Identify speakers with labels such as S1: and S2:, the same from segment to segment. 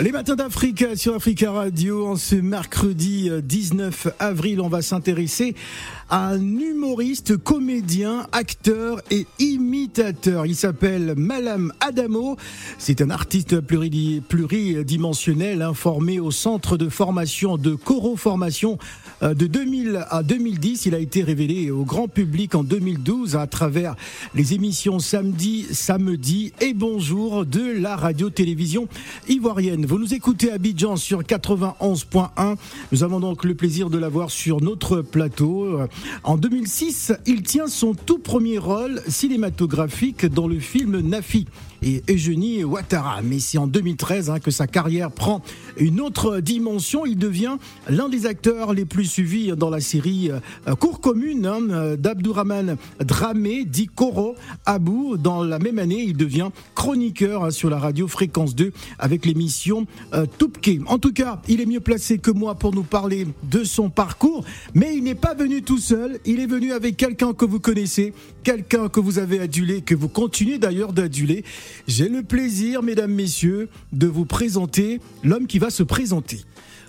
S1: Les matins d'Afrique sur Africa Radio, en ce mercredi 19 avril, on va s'intéresser à un humoriste, comédien, acteur et imitateur. Il s'appelle Malam Adamo. C'est un artiste pluridimensionnel informé au centre de formation de Coro Formation euh, de 2000 à 2010. Il a été révélé au grand public en 2012 à travers les émissions Samedi, Samedi et Bonjour de la radio-télévision ivoirienne. Vous nous écoutez à Abidjan sur 91.1. Nous avons donc le plaisir de l'avoir sur notre plateau. En 2006, il tient son tout premier rôle cinématographique dans le film Nafi et Eugénie Ouattara. Mais c'est en 2013 hein, que sa carrière prend une autre dimension. Il devient l'un des acteurs les plus suivis dans la série euh, Cour commune hein, d'Abdourahman Dramé, dit Koro Abou. Dans la même année, il devient chroniqueur hein, sur la radio Fréquence 2 avec l'émission euh, Toupke. En tout cas, il est mieux placé que moi pour nous parler de son parcours, mais il n'est pas venu tout seul. Il est venu avec quelqu'un que vous connaissez, quelqu'un que vous avez adulé, que vous continuez d'ailleurs d'aduler. J'ai le plaisir, mesdames, messieurs, de vous présenter l'homme qui va se présenter.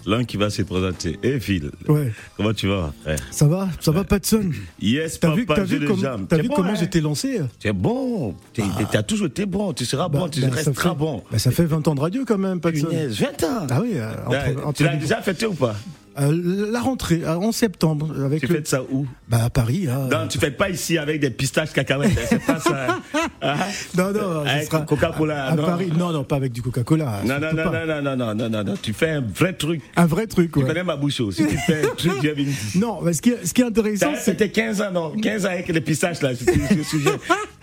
S2: L'homme qui va se présenter. Eh Phil,
S1: Ouais.
S2: comment tu vas frère
S1: Ça va Ça va, Patson
S2: Yes,
S1: T'as vu,
S2: j'ai
S1: vu, comme-
S2: T'es
S1: vu
S2: bon,
S1: comment
S2: hein
S1: j'étais lancé
S2: Tu es bon. Tu as toujours été bon. Tu seras bon. Tu
S1: Bah,
S2: restes
S1: ça
S2: très
S1: fait-
S2: bon.
S1: bah, ça fait 20 ans de radio quand même, Patson.
S2: Punaise, 20 ans.
S1: Ah oui, euh, entre-
S2: Ouais,
S1: entre
S2: tu l'as déjà fêté ou pas?
S1: Euh, la rentrée, euh, en septembre, avec
S2: Tu
S1: le-
S2: fêtes ça où
S1: bah, à Paris. hein.
S2: Non, tu fêtes pas ici avec des pistaches cacahuètes. hein, C'est pas ça. Hein
S1: non, non,
S2: Avec
S1: sera
S2: Coca-Cola,
S1: à, à
S2: non.
S1: Paris. Non, non, pas avec du Coca-Cola.
S2: Non, non, non,
S1: pas.
S2: non, non, non, non, non, non. Tu fais un vrai truc.
S1: Un vrai truc,
S2: Tu
S1: ouais.
S2: connais ma bouche. Si tu fais un truc, j'ai.
S1: Non, mais ce qui est, ce qui est intéressant,
S2: C'était 15 ans, non 15 ans avec les pistaches, là.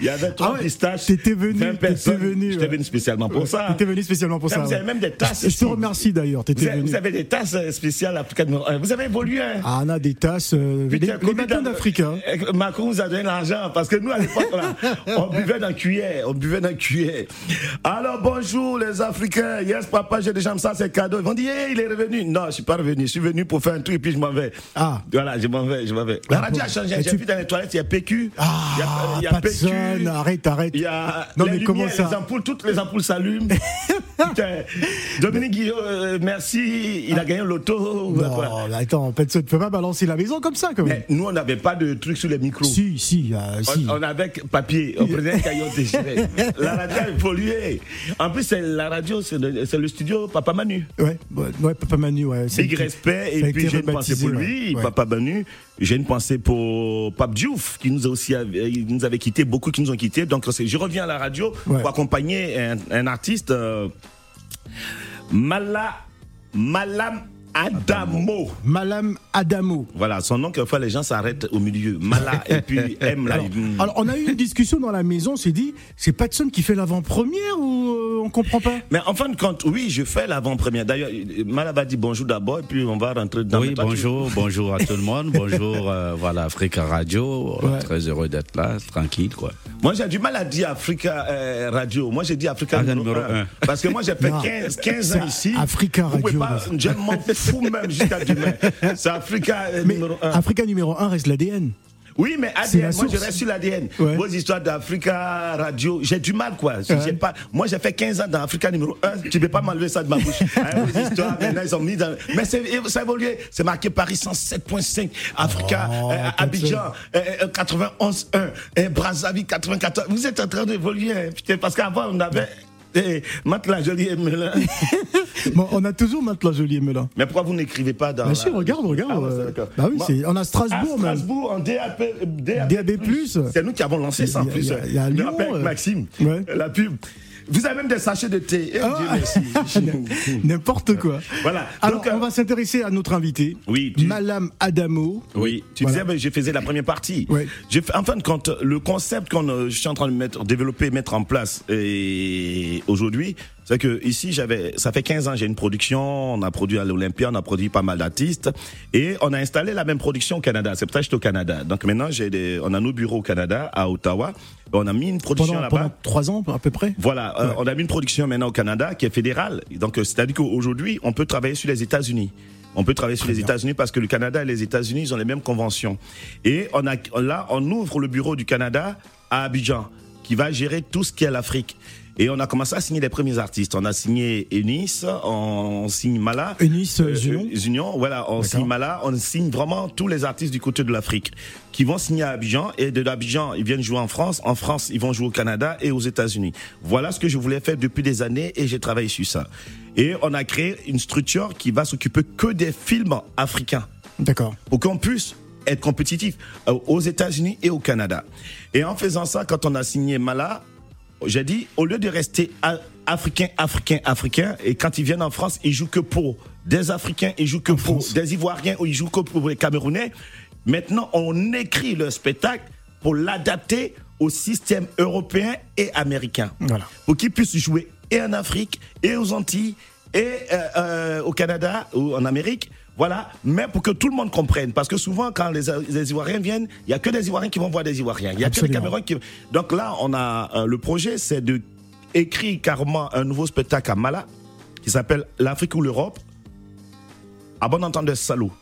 S2: Il y avait trois
S1: Ah ouais,
S2: pistaches.
S1: t'étais venu,
S2: 20
S1: t'étais venu,
S2: J'étais venu spécialement pour ça.
S1: T'étais venu spécialement pour
S2: Vous
S1: ça.
S2: avez
S1: ouais.
S2: même des tasses.
S1: Je te remercie d'ailleurs,
S2: Vous
S1: t'étais
S2: avez,
S1: venu.
S2: vous avez des tasses euh, spéciales Africa numéro 1. Vous avez évolué, hein
S1: Ah, on a des tasses, euh, les,
S2: Putain,
S1: les matins d'Afrique. hein.
S2: Euh, Macron nous a donné l'argent parce que nous à l'époque on buvait dans cuillère, on buvait dans cuillère. Alors bonjour les Africains, yes papa j'ai déjà ça c'est cadeau. Ils vont dire hey, il est revenu. Non je suis pas revenu, je suis venu pour faire un truc et puis je m'en vais.
S1: Ah.
S2: Voilà je m'en vais, je m'en vais. La
S1: Ah,
S2: radio a changé, j'ai
S1: tu-
S2: vu dans les toilettes il y a PQ,
S1: Ah,
S2: il y a, y a PQ,
S1: arrête, arrête.
S2: il y a
S1: Non,
S2: les
S1: mais comment ça
S2: les ampoules, toutes les ampoules s'allument. Dominique Guillaume, euh, merci, il a gagné le
S1: Non, mais attends, Patson, tu peux pas balancer la maison comme ça, quand même.
S2: Mais nous, on n'avait pas de trucs sur les micros.
S1: Si, si, euh, si.
S2: On, on avait papier, on prenait un caillot déchiré. La radio a évolué. En plus, c'est la radio, c'est le, studio Papa Manu.
S1: Ouais, ouais, Papa Manu, ouais.
S2: Big respect. Et puis, j'ai une pensée pour lui,
S1: ouais.
S2: Papa Manu. J'ai une pensée pour Pape Diouf, qui nous a aussi, il nous avait quitté, beaucoup qui nous ont quittés. Donc, je reviens à la radio
S1: Ouais.
S2: pour accompagner un, un artiste, euh, Mala, Malam Adamo.
S1: Malam Adamo.
S2: Voilà, son nom, quelquefois, les gens s'arrêtent au milieu. Mala, et puis M, là.
S1: Alors,
S2: il-
S1: alors, on a eu une discussion dans la maison, on s'est dit, c'est Patson qui fait l'avant-première ou euh, on comprend pas?
S2: Mais en fin de compte, oui, je fais l'avant-première. D'ailleurs, Malaba dit bonjour d'abord et puis on va rentrer dans
S3: Oui,
S2: tu-
S3: bonjour, bonjour à tout le monde. Bonjour, euh, voilà, Africa Radio.
S1: Ouais.
S3: Très heureux d'être là, tranquille, quoi.
S2: Moi, j'ai du mal à dire Africa euh, Radio. Moi, j'ai dit Africa
S3: Africa
S2: numéro
S3: numéro
S2: 1.
S3: un.
S2: Parce que moi, j'ai fait
S1: Non.
S2: 15, 15 ans ici.
S1: Africa
S2: Vous pouvez
S1: Radio,
S2: pas- fous même jusqu'à demain. C'est Africa euh,
S1: Mais
S2: numéro 1.
S1: Africa numéro 1 reste l'ADN.
S2: Oui, mais ADN, moi, je reste sur l'ADN.
S1: Ouais.
S2: Vos histoires d'Africa Radio, j'ai du mal, quoi. J'ai
S1: Ouais.
S2: pas, moi, j'ai fait 15 ans dans Africa numéro 1. Tu peux pas m'enlever ça de ma bouche. Hein, vos histoires, maintenant, ils ont mis dans. Mais ça a évolué. C'est marqué Paris 107.5, Africa,
S1: Oh,
S2: euh, Abidjan, euh, euh, 91.1, euh, Brazzaville 94. Vous êtes en train d'évoluer, hein, parce qu'avant, on avait. Eh, Matelas Jolie et Melun.
S1: Bon, on a toujours maintenant Jolie et Melun.
S2: Mais pourquoi vous n'écrivez pas dans.
S1: Bah si,
S2: la-
S1: regarde, regarde.
S2: Ah ouais,
S1: euh, bah oui,
S2: Moi-
S1: on a
S2: à
S1: Strasbourg, même.
S2: Strasbourg, en DAP,
S1: DAB+.
S2: C'est nous qui avons lancé ça en plus.
S1: il y a- Lyon,
S2: avec
S1: euh,
S2: Maxime,
S1: ouais.
S2: la pub. Vous avez même des sachets de thé. Eh,
S1: Ah,
S2: Dieu merci.
S1: N'importe quoi.
S2: Voilà.
S1: Alors,
S2: Donc, euh,
S1: on va s'intéresser à notre invité.
S2: Oui, tu-
S1: Malam Adamo.
S2: Oui, tu
S1: Voilà.
S2: disais, mais je faisais la première partie.
S1: Ouais.
S2: Fait- en fin de compte, le concept qu'on euh, je suis en train de mettre, développer, mettre en place et aujourd'hui, c'est que ici, j'avais, ça fait 15 ans, j'ai une production, on a produit à l'Olympia, on a produit pas mal d'artistes et on a installé la même production au Canada. C'est pour ça que j'étais au Canada. Donc maintenant, j'ai on a nos bureaux au Canada, à Ottawa. On a mis une production
S1: Pendant,
S2: là-bas.
S1: pendant trois ans, à peu près.
S2: Voilà, euh, on a mis une production maintenant au Canada qui est fédérale. Donc, euh, c'est-à-dire qu'aujourd'hui, on peut travailler sur les États-Unis. On peut travailler sur les États-Unis parce que le Canada et les États-Unis, ils ont les mêmes conventions. Et on a, là, on ouvre le bureau du Canada à Abidjan qui va gérer tout ce qui est l'Afrique. Et on a commencé à signer les premiers artistes. On a signé Eunice, on, signe Mala.
S1: Eunice euh, Union.
S2: Union, voilà, on signe Mala, on signe vraiment tous les artistes du côté de l'Afrique qui vont signer à Abidjan et de l'Abidjan, ils viennent jouer en France. En France, ils vont jouer au Canada et aux États-Unis. Voilà ce que je voulais faire depuis des années et j'ai travaillé sur ça. Et on a créé une structure qui va s'occuper que des films africains.
S1: D'accord.
S2: Pour qu'on puisse être compétitif euh, aux États-Unis et au Canada. Et en faisant ça, quand on a signé Mala, j'ai dit, au lieu de rester africain, africain, africain, et quand ils viennent en France, ils jouent que pour des Africains, ils jouent que pour des Ivoiriens, ou ils jouent que pour les Camerounais. Maintenant, on écrit le spectacle pour l'adapter au système européen et américain.
S1: Voilà.
S2: Pour qu'ils puissent jouer et en Afrique, et aux Antilles, et euh, euh, au Canada, ou en Amérique, voilà, mais pour que tout le monde comprenne, parce que souvent quand les, Ivoiriens viennent, il y a que des Ivoiriens qui vont voir des Ivoiriens. Il y a que des Camerounais qui. Donc là, on a euh, le projet, c'est de écrire carrément un nouveau spectacle à Mala qui s'appelle L'Afrique ou l'Europe. À bon entendre, salaud.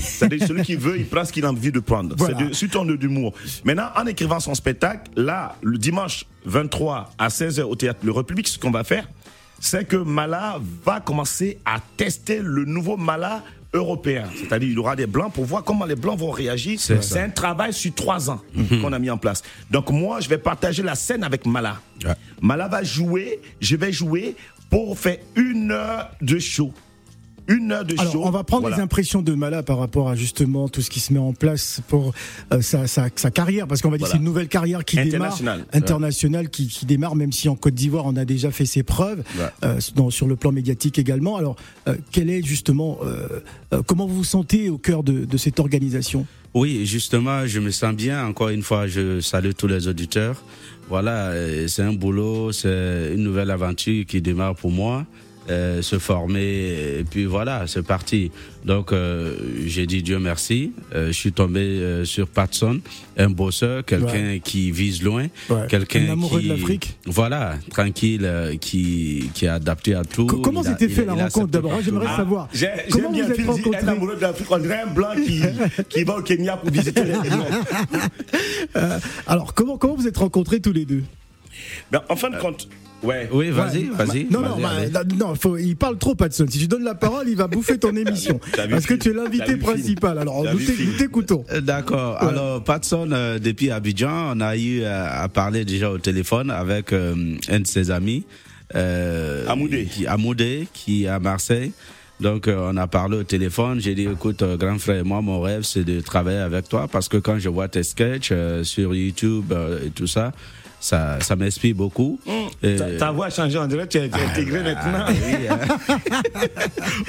S2: C'est-à-dire celui qui veut, il prend ce qu'il a envie de prendre. C'est sur ton d'humour. Maintenant, en écrivant son spectacle, là, le dimanche 23 à 16h au théâtre Le République, ce qu'on va faire, c'est que Mala va commencer à tester le nouveau Mala européen. C'est-à-dire, il y aura des blancs pour voir comment les blancs vont réagir. C'est un travail sur trois ans mhm. qu'on a mis en place. Donc, moi, je vais partager la scène avec Mala. Mala va jouer, je vais jouer pour faire une heure de show une heure de
S1: Alors, On va prendre les impressions de Mala par rapport à justement tout ce qui se met en place pour euh, sa, sa, sa, carrière, parce qu'on va dire c'est une nouvelle carrière qui démarre, internationale, qui, qui, démarre, même si en Côte d'Ivoire on a déjà fait ses preuves, euh, dans, sur le plan médiatique également. Alors, euh, quel est justement, comment vous vous sentez au cœur de, de cette organisation?
S3: Oui, justement, je me sens bien. Encore une fois, je salue tous les auditeurs. Voilà, c'est un boulot, c'est une nouvelle aventure qui démarre pour moi. Euh, se former et puis voilà c'est parti. Donc euh, j'ai dit Dieu merci. Euh, je suis tombé euh, sur Patson un bosseur quelqu'un qui vise loin quelqu'un
S1: un amoureux de l'Afrique.
S3: voilà tranquille qui qui est adapté à tout.
S1: Comment s'était fait la rencontre d'abord j'aimerais ah, savoir.
S2: comment vous êtes rencontrés un amoureux de l'Afrique on dirait un blanc qui qui va au Kenya pour visiter les
S1: alors comment comment vous êtes rencontrés tous les deux?
S2: Ben, en fin de compte Ouais.
S3: Oui, vas-y, vas-y.
S1: Non, non, non, faut, il parle trop, Patson. Si tu donnes la parole, il va bouffer ton émission. parce que tu es l'invité principal. Alors, nous t'écoutons.
S3: Euh, d'accord. Alors, Patson, euh, depuis Abidjan, on a eu euh, à parler déjà au téléphone avec un de ses amis.
S2: Euh, Amoudé.
S3: Qui, Amoudé, qui est à Marseille. Donc, on a parlé au téléphone. J'ai dit, écoute, grand frère, moi, mon rêve, c'est de travailler avec toi parce que quand je vois tes sketchs sur YouTube et tout ça, ça, ça m'inspire beaucoup.
S2: Mmh. Ta, voix a changé, on dirait que tu es ah, intégré bah, maintenant.
S3: Hein.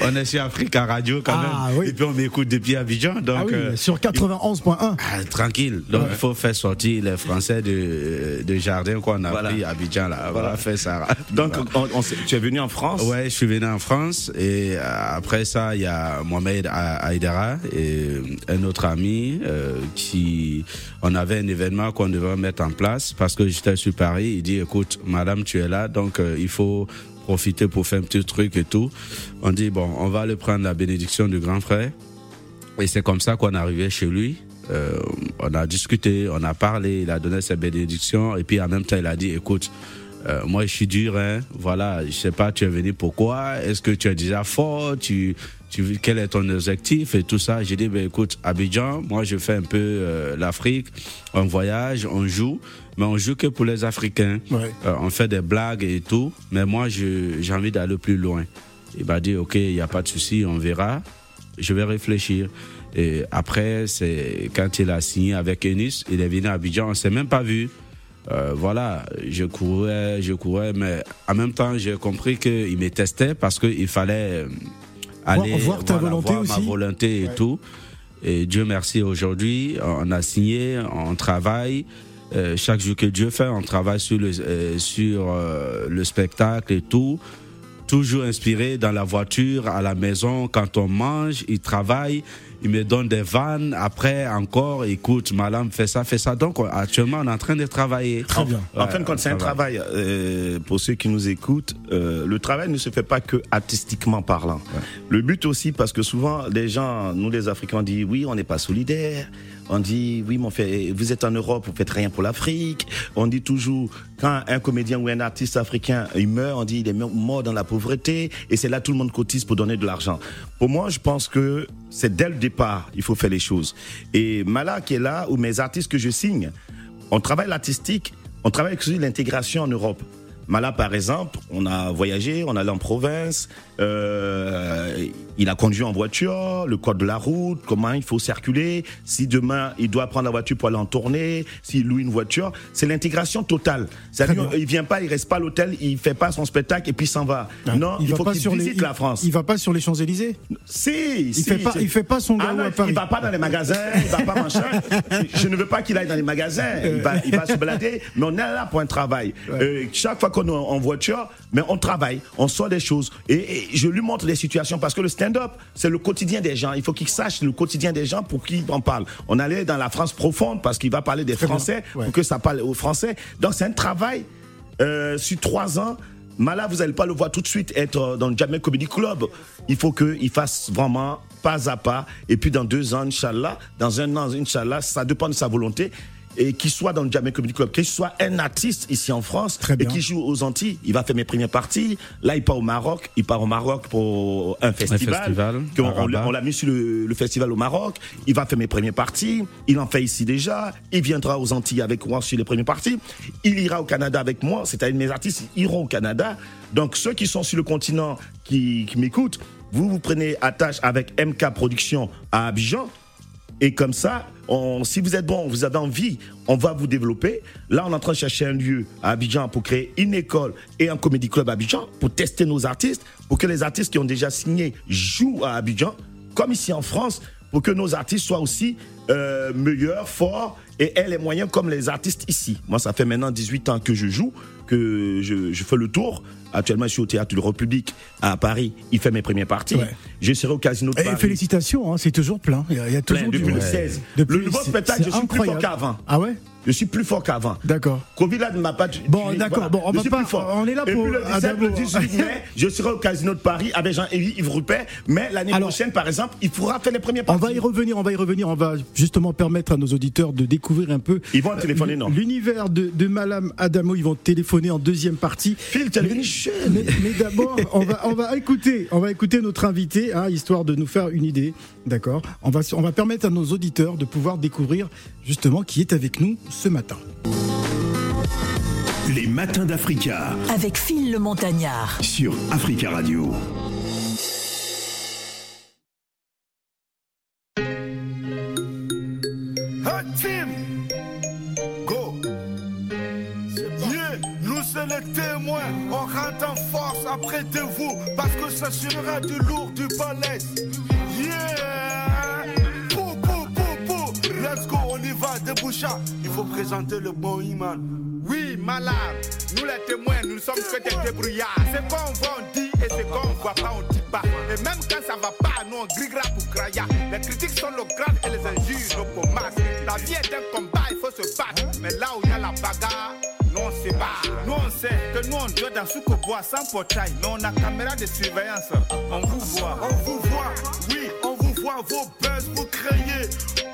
S3: on est sur Africa Radio quand ah, même. Et puis on m'écoute depuis Abidjan. Donc, ah
S1: euh, sur 91.1.
S3: tranquille. Donc il faut faire sortir les Français de, de jardin qu'on a voilà. pris à Abidjan. Là. Voilà, faire ça.
S2: Donc on, tu es venu en France?
S3: Ouais, je suis venu en France. Et euh, après ça, il y a Mohamed Aïdara et un autre ami euh, qui. On avait un événement qu'on devait mettre en place parce que sur Paris, il dit écoute, madame, tu es là, donc euh, il faut profiter pour faire un petit truc et tout. On dit bon, on va aller prendre la bénédiction du grand frère. Et c'est comme ça qu'on est arrivé chez lui. Euh, on a discuté, on a parlé, il a donné sa bénédiction et puis en même temps il a dit écoute, euh, moi je suis dur, hein, voilà, je sais pas, tu es venu pourquoi, est-ce que tu es déjà fort, tu, tu, quel est ton objectif et tout ça? J'ai dit ben écoute, Abidjan, moi je fais un peu l'Afrique, on voyage, on joue mais on joue que pour les Africains. Euh, on fait des blagues et tout, mais moi, j'ai envie d'aller plus loin. Il m'a dit, OK, il n'y a pas de souci, on verra. Je vais réfléchir. Et après, c'est quand il a signé avec Enis, il est venu à Abidjan, on s'est même pas vu. Euh, voilà, je courais, je courais, mais en même temps, j'ai compris qu'il me testait parce qu'il fallait euh, aller
S1: voir, ta volonté
S3: ma volonté et tout. Et Dieu merci, aujourd'hui, on a signé, on travaille. Euh, chaque jour que Dieu fait, on travaille sur le, euh, sur, le spectacle et tout. Toujours inspiré dans la voiture, à la maison, quand on mange, il travaille, il me donne des vannes. Après, encore, écoute, madame, fais ça, fais ça. Donc, actuellement, on est en train de travailler.
S1: Très bien.
S2: en fin de compte, c'est un travail, pour ceux qui nous écoutent, le travail ne se fait pas que artistiquement parlant. Le but aussi, parce que souvent, les gens, nous les Africains, disent oui, on n'est pas solidaires On dit, oui, mais on fait, vous êtes en Europe, vous faites rien pour l'Afrique. On dit toujours, quand un comédien ou un artiste africain il meurt, on dit il est mort dans la pauvreté. Et c'est là tout le monde cotise pour donner de l'argent. Pour moi, je pense que c'est dès le départ, il faut faire les choses. Et Mala qui est là, ou mes artistes que je signe, on travaille l'artistique, on travaille sur l'intégration en Europe. Mala, par exemple, on a voyagé, on allait en province, euh, il a conduit en voiture, le code de la route, comment il faut circuler, si demain il doit prendre la voiture pour aller en tournée, s'il loue une voiture, c'est l'intégration totale. C'est-à-dire, il vient pas, il reste pas à l'hôtel, il fait pas son spectacle et puis s'en va. Ah, non, il, faut qu'il visite la France.
S1: Il, va pas sur les Champs-Élysées
S2: Si,
S1: il fait pas, il fait pas son
S2: ah
S1: à Paris.
S2: Il va pas dans les magasins, il va pas machin. Je ne veux pas qu'il aille dans les magasins, il va, il va se balader, mais on est là pour un travail. Euh, chaque fois qu'on est en voiture, mais on travaille, on sort des choses et je lui montre les situations parce que le stand-up, c'est le quotidien des gens. Il faut qu'il sache le quotidien des gens pour qu'il en parle. On allait dans la France profonde parce qu'il va parler des Français pour que ça parle aux Français. Donc c'est un travail euh, sur trois ans. Mala, vous n'allez pas le voir tout de suite être dans le Jamel Comedy Club. Il faut qu'il fasse vraiment pas à pas. Et puis dans deux ans, Inch'Allah, dans un an, Inch'Allah, ça dépend de sa volonté et qu'il soit dans le Jamaica Comedy Club, qu'il soit un artiste ici en France et qui joue aux Antilles. Il va faire mes premières parties. Là, il part au Maroc. Il part au Maroc pour un festival. on, l'a mis sur le, festival au Maroc. Il va faire mes premières parties. Il en fait ici déjà. Il viendra aux Antilles avec moi sur les premières parties. Il ira au Canada avec moi. C'est-à-dire mes artistes iront au Canada. Donc ceux qui sont sur le continent qui, qui m'écoutent, vous vous prenez attache avec MK Productions à Abidjan. Et comme ça, si vous êtes bon, vous avez envie, on va vous développer. Là, on est en train de chercher un lieu à Abidjan pour créer une école et un comédie club à Abidjan pour tester nos artistes, pour que les artistes qui ont déjà signé jouent à Abidjan, comme ici en France, pour que nos artistes soient aussi euh, meilleurs, forts et aient les moyens comme les artistes ici. Moi, ça fait maintenant 18 ans que je joue, que je, je fais le tour. Actuellement, je suis au Théâtre de la République à Paris. Il fait mes premières parties. Je serai au Casino de Paris.
S1: félicitations, hein, c'est toujours plein. Il y a, toujours
S2: depuis le 16. le nouveau spectacle, je suis plus fort qu'avant.
S1: Ah ouais?
S2: Je suis plus fort qu'avant.
S1: D'accord.
S2: Covid là ne m'a pas.
S1: Bon, d'accord. Bon, on va pas. On est là pour.
S2: le, 17, le 18 mai, je serai au Casino de Paris avec Jean-Yves Rupert. Mais l'année prochaine, par exemple, il faudra faire les premiers parties.
S1: On va y revenir. On va y revenir. On va justement permettre à nos auditeurs de découvrir un peu.
S2: Ils vont téléphoner, non?
S1: L'univers de, de Malam Adamo. Ils vont téléphoner en deuxième partie.
S2: Phil, t'es venu
S1: Mais, mais d'abord, on va, on va écouter, on va écouter notre invité, hein, histoire de nous faire une idée. D'accord. On va, on va permettre à nos auditeurs de pouvoir découvrir justement qui est avec nous ce matin.
S4: Les matins d'Africa.
S5: Avec Phil le Montagnard.
S4: Sur Africa Radio.
S6: Go. nous sommes les témoins. On rentre en force après de vous. Parce que ça sera du lourd, du balèze. Il faut présenter le bon imam.
S7: Oui, malade, nous les témoins, nous sommes que des débrouillards. C'est quoi on voit, on dit, et c'est quoi on voit pas, on dit pas. Et même quand ça va pas, nous on grille pour craya. Les critiques sont le grade et les injures, nos pommasses. La vie est un combat, il faut se battre. Mais là où il y a la bagarre, nous on sait pas. Nous on sait que nous on doit dans ce qu'on boit sans portail. Mais on a caméra de surveillance. On vous voit.
S6: On vous voit, oui, on vos buzz, vous créez.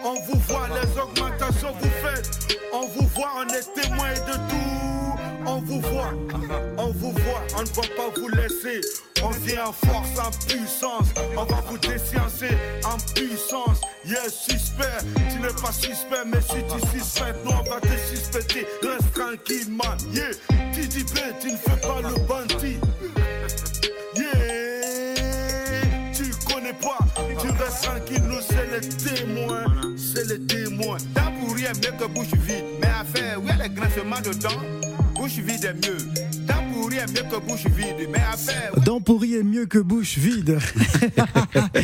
S6: On vous voit les augmentations vous faites. On vous voit, on est témoin de tout. On vous voit, on vous voit, on ne va pas vous laisser. On vient en force, en puissance. On va vous déciencer en puissance. Yes, suspect. Tu n'es pas suspect, mais si tu suspectes, nous on va te suspecter. Reste tranquille, man. Yeah, dis tu ne fais pas le bandit. Restes tranquille, nous c'est les témoins. C'est les témoins
S7: est mieux que bouche vide. Mais à faire, où est le grincement dedans Bouche vide est mieux. Dent pourrie est mieux que bouche vide. Mais à faire.
S1: Dent pourrie est mieux que bouche vide.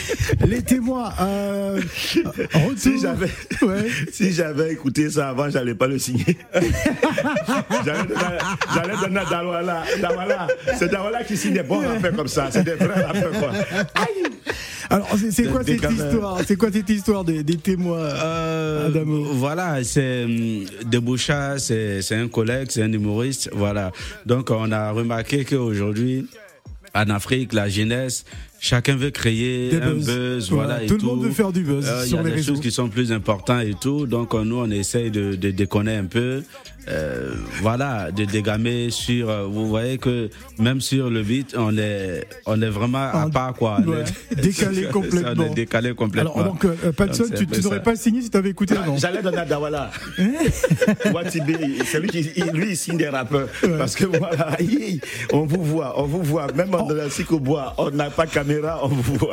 S1: Les témoins. Euh,
S2: si j'avais ouais. si j'avais écouté ça avant, j'allais pas le signer. j'allais donner à Dawala. Dawala. C'est Dawala qui signe des bons affaires comme ça. C'est des vraies affaires, quoi.
S1: Alors, c'est quoi, cette histoire C'est quoi cette histoire des, témoins euh, Adamo?
S3: Voilà, c'est hum, Deboucha, c'est un collègue, c'est un humoriste. Voilà. Donc, on a remarqué qu'aujourd'hui, en Afrique, la jeunesse chacun veut créer
S1: Des
S3: un
S1: buzz.
S3: buzz,
S1: Voilà,
S3: voilà. et
S1: tout le monde veut faire du buzz
S3: Euh, Il
S1: sur
S3: y a
S1: les
S3: des
S1: réseaux.
S3: choses qui sont plus importantes et tout. Donc euh, nous, on essaye de, de déconner un peu. Euh, voilà, de dégamer sur. euh, vous voyez que même sur le beat, on est, on est vraiment à part quoi. On
S1: ouais,
S3: est-
S1: décalé
S3: on
S1: complètement.
S3: est décalé complètement.
S1: Alors, donc, euh, Patson,
S3: Donc,
S1: tu, n'aurais pas signé si tu avais écouté avant.
S2: J'allais donner à Dawala. C'est lui qui, lui, il signe des rappeurs. Parce que voilà, il- on vous voit, on vous voit. Même en la au bois, on n'a pas caméra, on vous voit.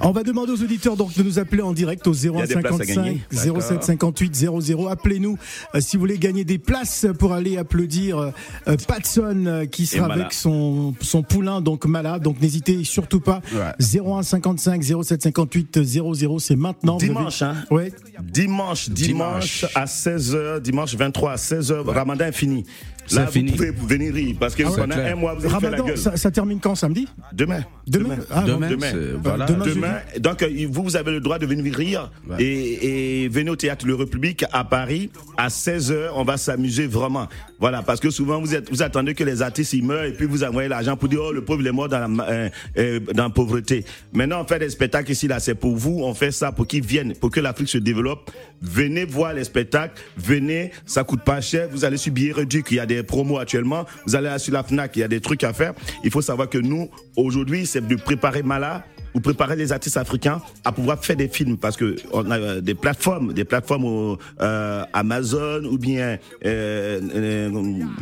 S1: On va demander aux auditeurs donc de nous appeler en direct au
S2: y a des places à
S1: 0155
S2: gagner.
S1: 07 58 00. Appelez-nous euh, si vous voulez gagner des places pour aller applaudir euh, Patson euh, qui sera
S2: Mala.
S1: avec son, son poulain donc malade. Donc n'hésitez surtout pas.
S3: Ouais.
S1: 01 55 07 58 00. C'est maintenant.
S2: Dimanche,
S1: avez-
S2: hein.
S1: Ouais.
S2: Dimanche, dimanche,
S3: Dimanche.
S2: à 16h, dimanche 23 à 16h, Ramadan est fini. Là, vous
S3: fini.
S2: pouvez venir rire parce que
S1: Ah ouais.
S2: pendant un mois, vous avez fait la
S1: Ramadan,
S2: gueule.
S1: ça, ça termine quand samedi?
S2: Demain.
S1: Demain. Ah,
S3: Demain,
S1: bon.
S2: demain.
S3: voilà.
S1: Demain,
S2: Demain, donc euh, vous, vous avez le droit de venir rire
S3: Ouais.
S2: et, et venez au théâtre Le République à Paris à 16h. On va s'amuser vraiment. Voilà, parce que souvent vous êtes, vous attendez que les artistes ils meurent et puis vous envoyez l'argent pour dire oh le pauvre est mort dans la, euh, euh, dans pauvreté. Maintenant on fait des spectacles ici là, c'est pour vous. On fait ça pour qu'ils viennent, pour que l'Afrique se développe. Venez voir les spectacles, venez, ça coûte pas cher. Vous allez sur billet réduit, il y a des promos actuellement. Vous allez sur la Fnac, il y a des trucs à faire. Il faut savoir que nous aujourd'hui c'est de préparer Mala ou préparer les artistes africains à pouvoir faire des films parce que on a euh, des plateformes, des plateformes au, euh, Amazon ou bien euh, euh,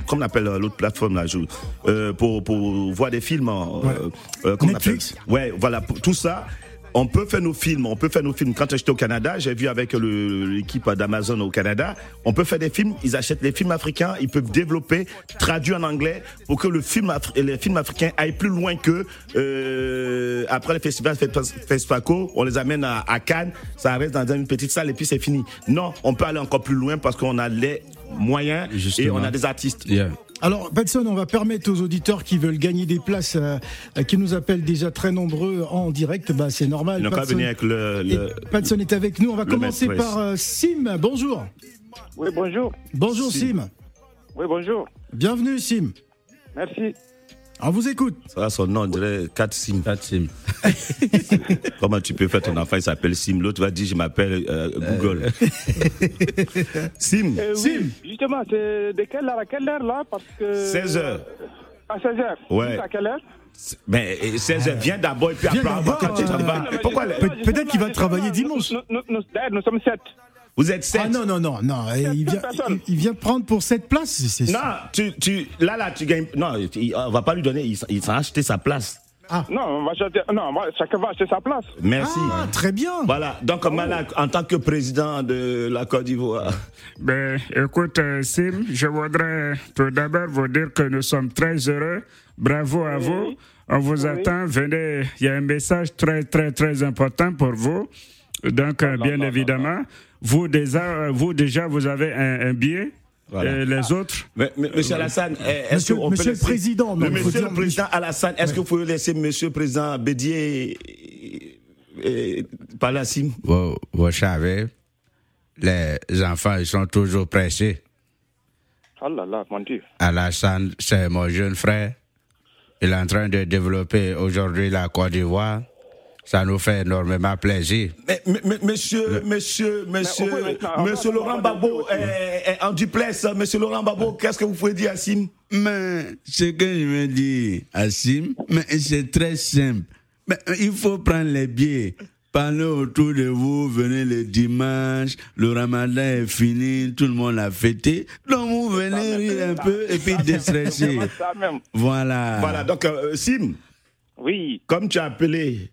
S2: comment on appelle euh, l'autre plateforme là, je- euh, pour pour voir des films. on
S1: Netflix.
S2: appelle Ouais, voilà, pour tout ça. On peut faire nos films, on peut faire nos films. Quand j'étais au Canada, j'ai vu avec l'équipe d'Amazon au Canada, on peut faire des films. Ils achètent les films africains, ils peuvent développer, traduire en anglais pour que le film, les films africains aillent plus loin que euh, après le festival Fes- Fespaco, on les amène à, à Cannes, ça reste dans une petite salle et puis c'est fini. Non, on peut aller encore plus loin parce qu'on a les moyens et on a des artistes.
S3: Yeah.
S1: Alors, Patson, on va permettre aux auditeurs qui veulent gagner des places, euh, euh, qui nous appellent déjà très nombreux en direct, bah, c'est normal.
S2: Ils
S1: Patson-
S2: venir avec le,
S1: Et
S2: le-
S1: Patson est avec nous. On va commencer
S2: maître
S1: par euh, Sim. Bonjour.
S8: Oui, bonjour.
S1: Bonjour
S2: Sim.
S1: Sim.
S8: Oui, bonjour.
S1: Bienvenue Sim.
S8: Merci.
S1: On vous écoute.
S2: ça, son nom, on dirait 4 Sim.
S3: Pas de sim.
S2: Comment tu peux faire ton enfant, il s'appelle Sim. L'autre va dire, je m'appelle euh, Google. Sim,
S8: Euh,
S1: Sim.
S8: oui, justement, c'est de quelle heure à quelle heure là Parce que.
S2: 16 heures.
S8: À 16 heures.
S2: Ouais.
S8: À quelle heure?
S2: Mais euh, 16 heures, viens d'abord et puis après, quand tu
S1: euh,
S2: t'en vas.
S1: Peut-être qu'il va travailler dimanche?
S8: D'ailleurs, nous sommes 7.
S2: Vous êtes 7
S1: Ah non, non, non, non. Il vient,
S8: personne.
S1: il, il vient prendre pour cette place. c'est- c'est-
S2: Non, tu, tu, là, là, tu gagnes. Non, on va pas lui donner, il, il s'en a acheté sa place.
S8: Non, on va acheter- non, on va- chacun va acheter sa place.
S2: Merci.
S1: Ah, très bien.
S2: Voilà, donc Malak, en tant que président de la Côte d'Ivoire,
S9: Ben, écoute, euh, Sim, je voudrais tout d'abord vous dire que nous sommes très heureux. Bravo à vous. On vous attend. Venez. Il y a un message très, très, très important pour vous. Donc, euh, bien évidemment, vous déjà, euh, vous déjà, vous avez un, un billet?
S2: Voilà.
S9: Et les autres,
S2: Mais- mais- Monsieur Alassane, est-ce
S1: Monsieur-
S2: qu'on peut
S1: monsieur le Président, non,
S2: le Monsieur
S1: dire-
S2: le Président Alassane, est-ce que vous pouvez laisser Monsieur le Président Bédier euh, parler à Sim
S3: Vous, vous savez, les enfants, ils sont toujours pressés.
S8: Oh là là, mon Dieu.
S3: Alassane, c'est mon jeune frère. Il est en train de développer aujourd'hui la Côte d'Ivoire. Ça nous fait énormément plaisir.
S2: Mais, monsieur, monsieur, monsieur, monsieur Laurent Babo est, en duplex. Monsieur Laurent Babo, qu'est-ce que vous pouvez dire à Sim?
S3: Mais ce que je me dis, Assim, mais c'est très simple. Mais il faut prendre les billets. Parlez autour de vous, venez le dimanche, le ramadan est fini, tout le monde a fêté. Donc vous venez rire un peu et puis déstresser. Voilà.
S2: Voilà, donc euh, Sim,
S8: Oui.
S2: comme tu as appelé,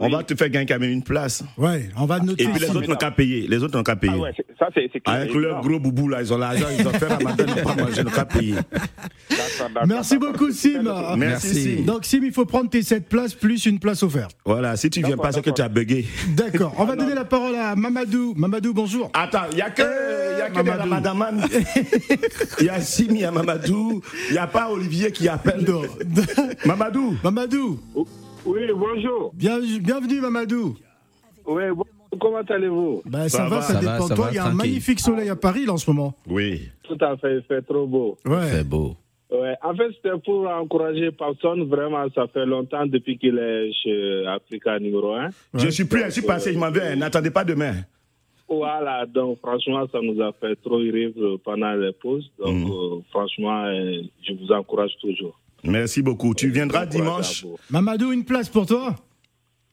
S2: on va te faire gagner quand même une place.
S1: Ouais, on va noter.
S2: Et puis les autres n'ont qu'à payer. Les autres n'ont qu'à payer.
S8: Ah ouais, ça c'est.
S2: Avec leur gros boubou là, ils ont l'argent, ils ont fait ramadan, ils n'ont pas mangé, ils n'ont qu'à payer.
S1: Merci beaucoup, Sim.
S2: Merci.
S1: Donc, Sim, il faut prendre tes 7 places plus une place offerte.
S2: Voilà, si tu viens pas, c'est que tu as bugué.
S1: D'accord. On va donner la parole à Mamadou. Mamadou, bonjour.
S2: Attends, il n'y a que, y a que des
S1: Mamadou.
S2: ramadaman. Il y a Sim, il y a Mamadou. Il n'y a pas Olivier qui appelle. Mamadou.
S1: Mamadou,
S8: Oui, bonjour.
S1: bien- bienvenue, Mamadou.
S8: Oui, bon- comment allez-vous?
S1: Ben, ça,
S2: Ça
S1: va,
S2: va.
S1: ça,
S3: Ça
S1: dépend
S3: va,
S1: de
S3: ça
S1: toi. Il y a un magnifique soleil à Paris là, en ce moment.
S2: Oui.
S8: Tout à fait, il fait trop beau.
S1: Ouais.
S3: C'est beau.
S8: Ouais, en fait, c'était pour encourager personne. Vraiment, ça fait longtemps depuis qu'il est chez Africa numéro 1.
S2: Je suis plus, je suis passé, je m'en vais. N'attendez pas demain.
S8: Voilà, donc franchement, ça nous a fait trop rire pendant les pauses. Donc,
S2: Mhm.
S8: euh, franchement, euh, je vous encourage toujours.
S2: Merci beaucoup. Tu viendras dimanche.
S1: Mamadou, une place pour toi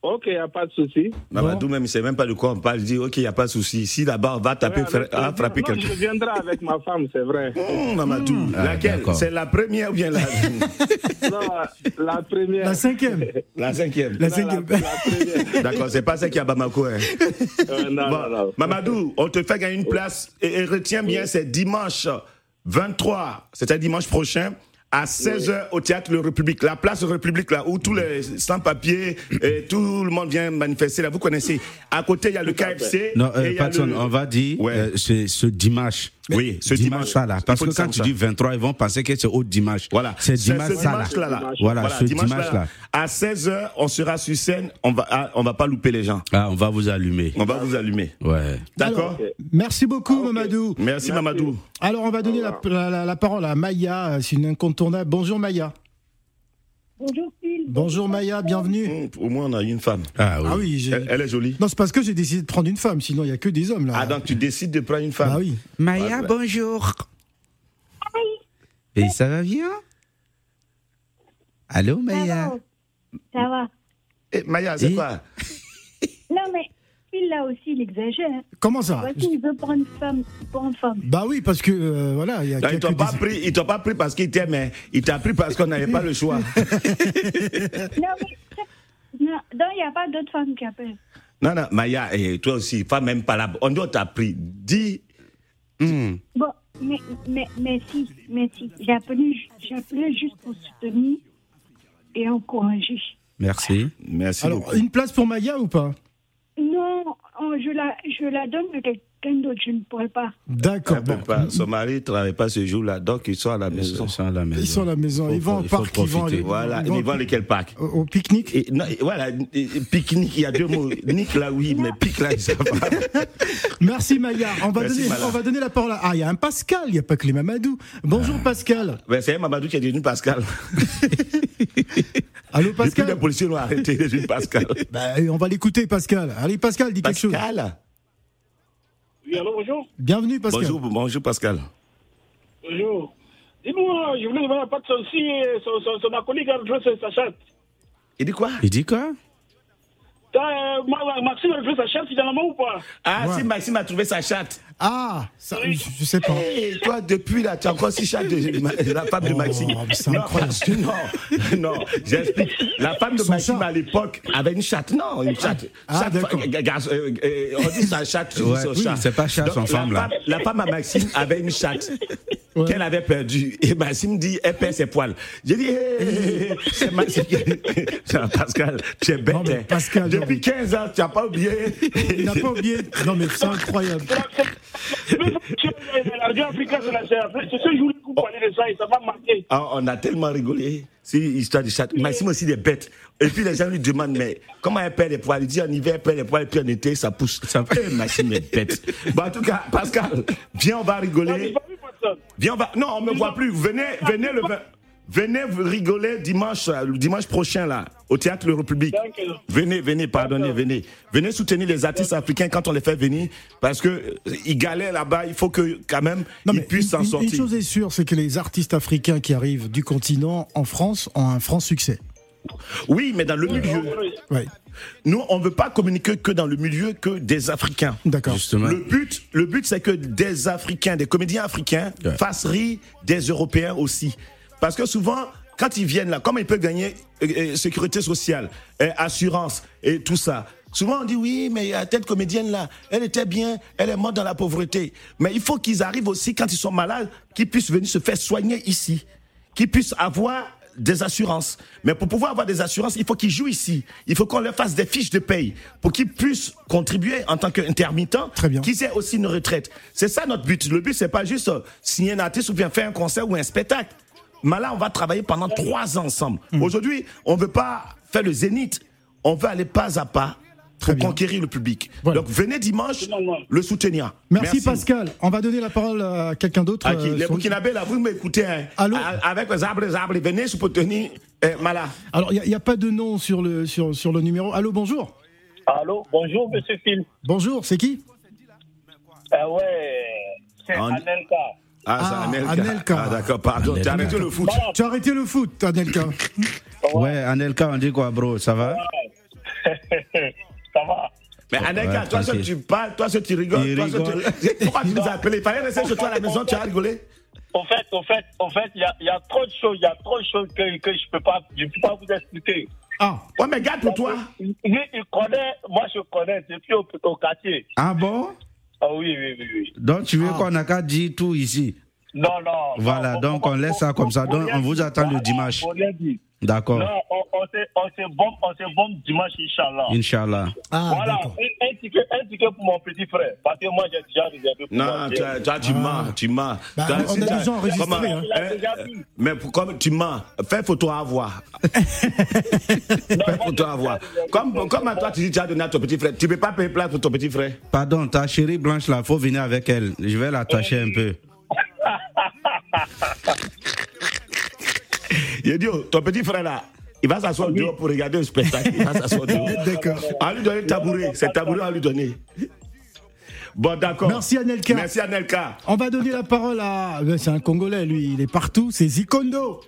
S8: Ok, il n'y a pas de souci.
S2: Mamadou, même, il sait même pas de quoi on parle. Il dit, OK, il n'y a pas de souci. Si là-bas, on va taper,
S8: Ouais,
S2: fra- ah, frapper quelqu'un.
S8: Je viendrai avec ma femme, c'est vrai.
S2: Hum, Mamadou,
S3: Ah,
S2: laquelle? C'est la première ou bien la,
S8: Non, la première.
S1: La cinquième.
S2: la cinquième
S1: La cinquième.
S8: la, la première.
S2: D'accord, c'est pas celle qui est à Bamako. Hein.
S8: Euh, non,
S2: Bon,
S8: non, non.
S2: Mamadou, on te fait gagner une place et, et retiens bien, c'est dimanche 23, c'est-à-dire dimanche prochain. À 16h au théâtre Le République, la place République là où tous les sans-papiers tout le monde vient manifester là, vous connaissez. À côté, il y a le KFC.
S3: Non, euh, Patson,
S2: le-
S3: on va dire
S2: Ouais.
S3: euh, c'est ce dimanche.
S2: Oui, ce dimanche.
S3: là. Parce que quand tu
S2: ça.
S3: dis 23, ils vont penser que c'est au dimanche.
S2: Voilà.
S3: C'est
S2: ce
S3: dimanche là.
S2: dimanche-là, là.
S3: Voilà, ce
S2: dimanche-là,
S3: dimanche-là.
S2: À 16h, on sera sur scène. On va, ah, on va pas louper les gens.
S3: Ah, on va vous allumer.
S2: On va vous allumer.
S3: Ouais.
S2: D'accord
S1: Merci beaucoup, Mamadou.
S2: Merci, Mamadou.
S1: Alors, on va donner la, la- parole à Maya, c'est une incontournable. Bonjour Maya.
S10: Bonjour.
S1: Bonjour Maya, bienvenue.
S2: Hum, Au moins, on a une femme.
S3: Ah oui.
S1: Ah oui, j'ai-
S2: Elle, elle est jolie.
S1: Non, c'est parce que j'ai décidé de prendre une femme, sinon il n'y a que des hommes là.
S2: Ah, donc tu décides de prendre une femme
S1: Ah oui.
S3: Maya,
S2: Ouais.
S3: bonjour. Et ça va bien? Allô,
S10: Ça
S3: Maya
S10: va Ça va.
S2: Eh, Maya, c'est
S3: Et-
S2: quoi?
S10: Là aussi, il exagère.
S1: Comment ça
S10: Voici, il veut prendre une femme, prendre une femme.
S1: Bah oui, parce que euh, voilà, il y a
S2: Non, Ils t'ont pas
S1: des-
S2: pas pris parce qu'ils t'aiment, hein. ils t'ont pris parce qu'on n'avait pas le choix.
S10: Non, mais non, il n'y a pas d'autres femmes qui appellent.
S2: Non, non, Maya, et toi aussi, pas même pas là. On doit t'a pris. Dis.
S3: Hmm.
S10: Bon, mais, mais, mais si, mais si. J'ai appelé, j'ai appelé juste pour soutenir et encourager.
S3: Merci.
S2: Merci
S1: Alors,
S2: beaucoup.
S1: une place pour Maya ou pas?
S10: Non, oh, je, la, je la donne à quelqu'un d'autre, je ne pourrais pas.
S1: D'accord. Bon.
S2: pas. Son mari ne travaille pas ce jour-là, donc ils sont à la maison.
S3: Ils sont à la maison.
S1: Ils sont à la maison, ils vont au parc, ils vont aller-
S2: Voilà,
S1: Ils vont-
S2: aller quel parc
S1: Au, au pique-nique
S2: et, non, et voilà, pique-nique, il y a deux mots. Nique là, oui, mais pique là, ça va.
S1: Merci Maya. On va,
S2: Merci,
S1: donner,
S2: Mala.
S1: on va donner la parole à... Ah, il y a un Pascal, il n'y a pas que les Mamadou. Bonjour Pascal.
S2: Ben, c'est Mamadou qui est devenu Pascal.
S1: Allô Pascal
S2: policiers l'ont arrêté, il est devenu Pascal.
S1: Bah, On va l'écouter Pascal. Allez Pascal, dis quelque chose.
S2: Pascal
S8: Oui, alors bonjour.
S1: Bienvenue Pascal.
S2: Bonjour, bonjour Pascal.
S8: Bonjour. Dis-moi, je voulais voir de souci, son, son, son acolyte a retrouvé sa chatte.
S2: Il dit quoi?
S3: Il dit quoi?
S8: T'as, euh, Ma- Maxime a retrouvé sa chatte finalement ou pas?
S2: Ah,
S1: Ouais.
S2: si Maxime a trouvé sa chatte.
S1: Ah, ça, je, je sais pas.
S2: Et toi, depuis là, tu as encore six chattes de la femme de
S1: Oh,
S2: Maxime.
S1: mais c'est
S2: non,
S1: incroyable.
S2: non, non, j'explique. La femme de
S1: Son
S2: Maxime
S1: chat.
S2: à l'époque avait une chatte. Non, une chatte.
S1: Ah,
S2: Chatte-
S1: d'accord.
S2: euh, garçon, euh, euh, on dit sa chatte,
S3: Ouais,
S2: son
S3: oui,
S2: chat.
S3: c'est pas chat, son
S2: la
S3: femme, là.
S2: La femme à Maxime avait une chatte.
S1: Ouais.
S2: Qu'elle avait perdue. Et Maxime dit, elle perd ses poils. J'ai dit, hé, hé, hé, c'est Maxime. Pascal, tu es bête.
S1: Non, mais
S2: hein.
S1: Pascal, non,
S2: Depuis 15 ans, tu n'as pas oublié.
S1: Il n'a pas oublié. Non mais c'est incroyable.
S8: La radio africaine, c'est la- c'est c'est ce jour-là que vous parlez de ça et ça va marquer.
S2: Ah, on a tellement rigolé. C'est une histoire de chat. Maxime aussi des bêtes. Et puis les gens lui demandent, mais comment elle perd les poils? Il dit en hiver, elle perd les poils, et puis en été, ça pousse. Ça fait Maxime est bête. Bon, en tout cas, Pascal, viens, on va rigoler. Viens, on va. Non, on me voit plus. Venez, venez le. vingt- Venez vous rigoler dimanche, euh, dimanche prochain là, au théâtre Le République. Venez, venez, pardonnez, venez. Venez soutenir les artistes africains quand on les fait venir, parce que euh, ils galèrent là-bas. Il faut que quand même
S1: Non,
S2: ils
S1: mais
S2: puissent s'en
S1: une, une
S2: sortir.
S1: chose est sûre, c'est que les artistes africains qui arrivent du continent en France ont un franc succès.
S2: Oui, mais dans le milieu.
S1: Ouais.
S2: Nous, on ne veut pas communiquer que dans le milieu que des Africains.
S1: D'accord.
S3: Justement.
S2: Le but, le but, c'est que des Africains, des comédiens africains,
S3: Ouais.
S2: fassent rire des Européens aussi. Parce que souvent, quand ils viennent là, comment ils peuvent gagner euh, euh, sécurité sociale, euh, assurance et tout ça Souvent, on dit oui, mais telle comédienne là, elle était bien, elle est morte dans la pauvreté. Mais il faut qu'ils arrivent aussi, quand ils sont malades, qu'ils puissent venir se faire soigner ici, qu'ils puissent avoir des assurances. Mais pour pouvoir avoir des assurances, il faut qu'ils jouent ici. Il faut qu'on leur fasse des fiches de paye pour qu'ils puissent contribuer en tant qu'intermittents,
S1: Très bien.
S2: qu'ils aient aussi une retraite. C'est ça notre but. Le but, c'est pas juste signer un artiste ou bien faire un concert ou un spectacle. Mais là, on va travailler pendant trois ans ensemble.
S1: Hmm.
S2: Aujourd'hui, on veut pas faire le zénith. On veut aller pas à pas pour conquérir le public. Donc venez dimanche le soutenir.
S1: Merci, Pascal. On va donner la parole à quelqu'un d'autre.
S2: Qui? Les Burkinabés, là, vous m'écoutez. Hein.
S1: Allô?
S2: Avec les arbres, les arbres, venez soutenir eh, Mala.
S1: Alors, il n'y a, pas de nom sur le, sur, sur le numéro. Allô, bonjour.
S11: Allô, bonjour, monsieur Phil.
S1: Bonjour, c'est qui?
S11: Ah ouais, c'est Anelka.
S2: Ah, c'est
S1: Ah, Anelka.
S2: Ah, d'accord, pardon. Tu as arrêté le foot.
S1: Tu as arrêté le foot, Anelka.
S3: Ouais, Anelka, on dit quoi, bro Ça va?
S11: Ça va.
S2: Mais Anelka,
S3: Ouais,
S2: toi, ce tu parles, toi, ce tu rigoles.
S3: Il
S2: toi, ce tu... Pourquoi tu nous as appelés? Il fallait rester chez toi à la maison, tu as rigolé?
S11: Au fait, au fait, au fait, il y a, il y a trop de choses, il y a trop de choses que, que je peux pas, je peux pas vous expliquer.
S1: Ah.
S2: Ouais, mais garde pour toi.
S11: Il connaît, moi je connais, depuis au, au quartier.
S3: Ah bon?
S11: Ah oui, oui, oui, oui.
S3: Donc tu veux qu'on n'a qu'à dire tout ici
S11: Non, non.
S3: Voilà,
S11: non,
S3: donc on laisse ça comme ça. Donc on vous attend le dimanche. D'accord.
S11: Non, on, on s'est, on s'est bon, on s'est bon dimanche, Inch'Allah.
S3: Inch'Allah.
S1: Ah,
S11: voilà, un, un ticket, un ticket pour mon petit frère. Parce que moi, j'ai déjà réservé pour
S2: Non, tu, as- tu, as- tu mens, tu mens.
S1: Bah, on
S2: as-
S1: déjà enregistré,
S2: comment-
S1: hein.
S11: Il
S2: hein, euh. Mais pourquoi tu mens Fais photo à voir. Fais photo à voir. Comme, comme à toi, tu dis tu as donné à ton petit frère. Tu ne peux pas payer place pour ton petit frère.
S3: Pardon, ta chérie blanche là, faut venir avec elle. Je vais l'attacher un peu.
S2: Il dit, oh, ton petit frère là, il va s'asseoir dehors pour regarder le spectacle. Il va s'asseoir dehors.
S1: D'accord.
S2: On va lui donner le tabouret. C'est tabouret, va lui donner. Bon, d'accord.
S1: Merci, Anelka.
S2: Merci, Anelka.
S1: On va donner la parole à. C'est un Congolais, lui, il est partout. C'est Zikondo.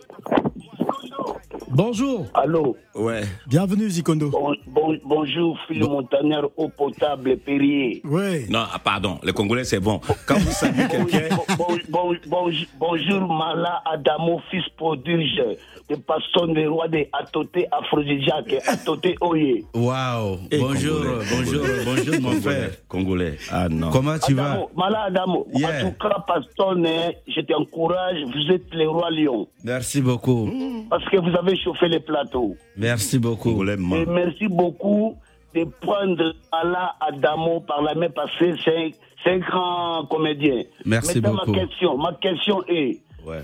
S1: Bonjour.
S11: Allô
S2: Ouais.
S1: Bienvenue, Zikondo.
S11: Bon- bon- bonjour, Phil Montagnard, eau potable, Perrier.
S1: Ouais.
S2: Non, ah, pardon, les Congolais, c'est bon. Quand vous saluez quelqu'un.
S11: Bon- bon- bon- bonjour, Mala Adamo, fils prodige de personne des rois de Atoté Aphrodisiaque, Atoté Oye.
S3: Waouh. Bonjour, bonjour, bonjour mon
S2: Congolais,
S3: frère.
S2: Congolais. Ah non.
S3: Comment tu vas?
S11: Mala Adamo,
S3: Yeah.
S11: en tout cas, Paston, hein, je t'encourage, vous êtes les rois lions.
S3: Merci beaucoup.
S11: Parce que vous avez chauffé les plateaux.
S3: Merci beaucoup.
S2: Congolais,
S11: Et merci beaucoup de prendre Mala Adamo par la main passée, c'est c'est un grand comédien.
S3: Merci
S11: Maintenant,
S3: beaucoup.
S11: ma question, ma question est,
S2: Ouais.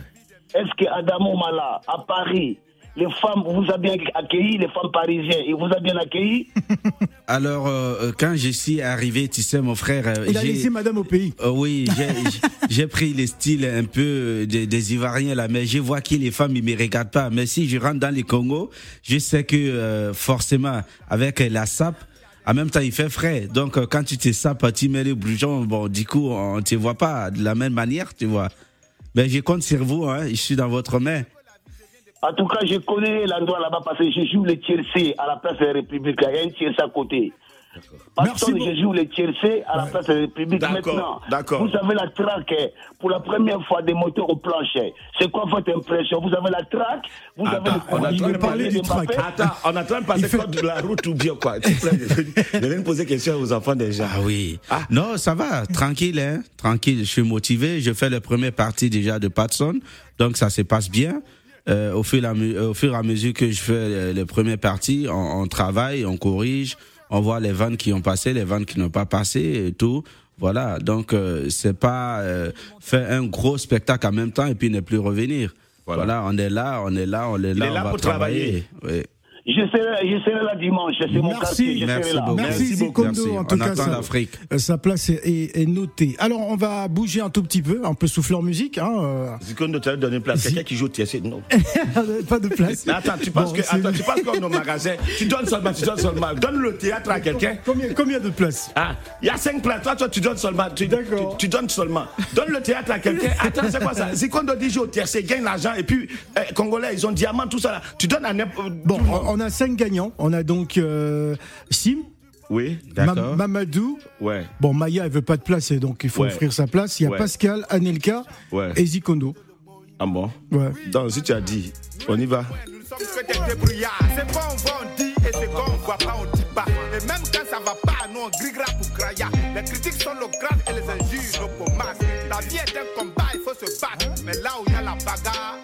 S11: Est-ce que Adamo Mala, à Paris, les femmes vous a bien accueilli, les femmes parisiennes, il vous a bien accueilli
S3: Alors, euh, euh, quand je suis arrivé, tu sais, mon frère, euh,
S1: Il a
S3: j'ai-
S1: laissé madame au pays.
S3: Euh, oui, j'ai- j'ai pris le style un peu euh, des, des Ivoiriens là, mais je vois que les femmes ils me regardent pas. Mais si je rentre dans les Congo, je sais que euh, forcément avec la sape, en même temps il fait frais. Donc euh, quand tu te sapes, tu mets les bourgeons, bon du coup on te voit pas de la même manière, tu vois. Mais je compte sur vous, hein, je suis dans votre main.
S11: En tout cas, je connais l'endroit là-bas parce que je joue le tiercé à la place de la République. Il y a un tiercé à côté. Parce que je joue le tiercé à la place de la République. Maintenant,
S2: d'accord.
S11: vous avez la traque pour la première fois des moteurs au plancher. C'est quoi votre impression? Vous avez la traque? Vous avez
S2: Attends, on est en train de parler
S11: du
S2: Attends, on est en train de passer code de la route ou bien quoi? Je viens de poser question aux enfants déjà.
S3: Ah oui. Non, ça va, tranquille, hein, tranquille. Je suis motivé. Je fais la première partie déjà de Patson, donc ça se passe bien. Euh, au, fur et à, me- au fur et à mesure que je fais euh, les premières parties, on, on travaille, on corrige, on voit les ventes qui ont passé, les ventes qui n'ont pas passé et tout. Voilà, donc euh, c'est pas euh, faire un gros spectacle en même temps et puis ne plus revenir. Voilà. on est là, on est là, on est là,
S2: est
S3: on
S2: là
S3: va
S2: pour
S3: travailler. Oui.
S11: Je serai, je serai là dimanche. C'est mon quartier. Je
S3: Merci
S11: serai là.
S3: beaucoup.
S1: Merci, Zikondo.
S3: Merci.
S1: En tout
S3: On
S1: cas,
S3: attend
S1: ça-
S3: l'Afrique.
S1: euh, sa place est, est- notée. Alors, on va bouger un tout petit peu. On peut souffler en musique. Hein, euh.
S2: Zikondo, tu as donné place. Quelqu'un qui joue au TSC, non?
S1: Pas de place.
S2: Mais attends, tu penses
S1: Bon,
S2: que, attends, tu penses qu'on est au magasin, tu donnes seulement, tu donnes seulement. Donne le théâtre à quelqu'un.
S1: Combien, combien de places?
S2: Ah, il y a cinq places. Toi, toi, tu donnes seulement. Tu, tu, tu donnes seulement. Donne le théâtre à quelqu'un. Attends, c'est quoi ça? Zikondo dit joue au TSC, gagne l'argent. Et puis, eh, Congolais, ils ont diamant, tout ça là. Tu donnes à n'importe.
S1: Bon, on on a cinq gagnants. On a donc euh, Sim,
S2: Oui,
S1: Ma- Mamadou.
S2: Ouais.
S1: Bon, Maya, elle veut pas de place, et donc il faut
S2: Ouais.
S1: offrir sa place. Il y a
S2: Ouais.
S1: Pascal, Anelka
S2: Ouais.
S1: et Zikondo.
S2: Ah bon?
S1: Ouais.
S2: Donc, si tu as dit, on y va.
S7: sommes que des débrouillards. C'est quoi on voit, on dit, et c'est quoi on voit pas, on dit pas. Et même quand ça va pas, nous on grigra pour craya. Les critiques sont nos grades et les injures, nos pommasses. La vie est un combat, il faut se battre. Mais là où il y a la bagarre,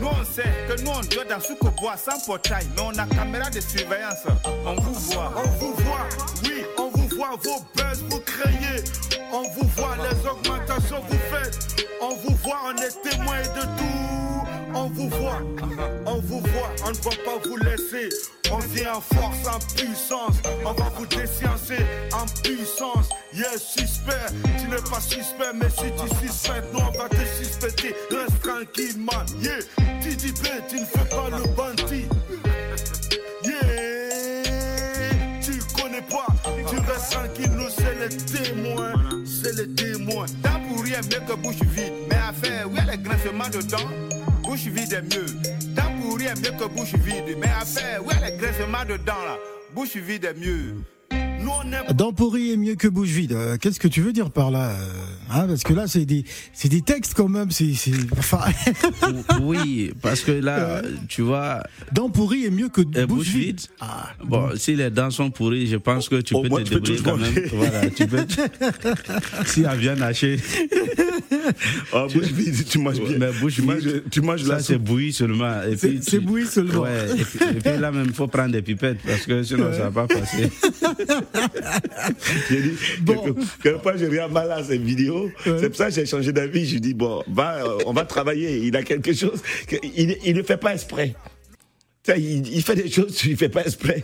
S7: nous on. Nous sait que nous on doit dans Soukobois sans portail. Mais on a caméra de surveillance. On vous voit. On vous voit, oui, on vous voit vos buzz, vous créez. On vous voit les augmentations, vous faites. On vous voit, on est témoin de tout. On
S6: vous voit, on vous voit, on ne va pas vous laisser. On vient en force, en puissance, on va vous déciencer en puissance. Yes, suspect, tu n'es pas suspect, mais si tu suspectes, nous on va te suspecter. Reste tranquille, man. Yeah, TDB, tu ne fais pas le bandit. Yeah, tu connais pas, tu restes tranquille, nous c'est les témoins, c'est les témoins.
S7: Dents pourries est mieux que bouche vide. Mais à faire, où est le grincement de dents Bouche vide est mieux. Dents pourries est mieux que bouche vide. Mais à faire, où est le grincement de dents là Bouche vide est mieux.
S1: Dent pourrie est mieux que bouche vide. Euh, Qu'est-ce que tu veux dire par là euh, hein, Parce que là, c'est des, c'est des textes quand même. C'est, c'est, enfin,
S3: Oui, parce que là, tu vois,
S1: dent pourrie est mieux que
S3: euh,
S1: bouche,
S3: bouche
S1: vide.
S3: vide.
S1: Ah,
S3: Bon, si les dents sont pourries, je pense que tu peux
S2: moins,
S3: te
S2: tu
S3: débrouiller quand même.
S2: manger.
S3: Voilà, tu peux. si elle vient nacher,
S2: Ah, bouche vide, tu manges bien.
S3: mais bouche
S2: tu manges,
S3: vide,
S2: tu manges
S3: ça c'est bouilli seulement.
S1: C'est- bouilli seulement.
S3: Ouais, et, puis, et puis là même, il faut prendre des pipettes parce que sinon ça va pas passer.
S2: J'ai dit,
S1: Bon.
S2: quelque, part, j'ai rien mal à ces vidéos. C'est pour ça que j'ai changé d'avis. Je dis, bon, va, euh, on va travailler. Il a quelque chose. que- il, il ne fait pas exprès. Il, il fait des choses, il fait pas exprès.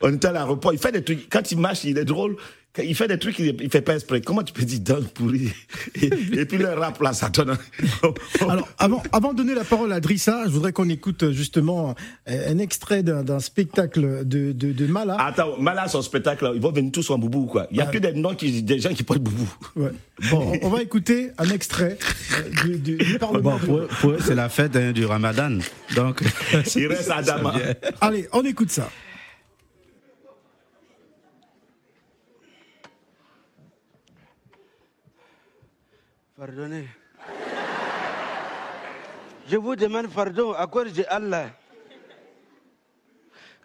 S2: On était à l'aéroport, il fait des trucs. Quand il marche, il est drôle. Il fait des trucs, il, fait pas exprès. Comment tu peux dire dents pourries et, et puis le rap là, ça donne.
S1: Alors, avant, avant de donner la parole à Drissa, je voudrais qu'on écoute euh, justement euh, un extrait d'un, d'un spectacle de, de, de Mala.
S2: Attends, Mala, son spectacle, ils vont venir tous en boubou, quoi? Il y a
S1: Ouais.
S2: que des noms qui, des gens qui portent boubou.
S1: Ouais. Bon, on, on va écouter un extrait euh, du, du, du Parlement.
S3: Bon, pour, eux- pour c'est la fête hein, du Ramadan. Donc,
S2: Il reste à.
S1: Allez, on écoute ça.
S12: Pardonnez. Je vous demande pardon à cause de Allah.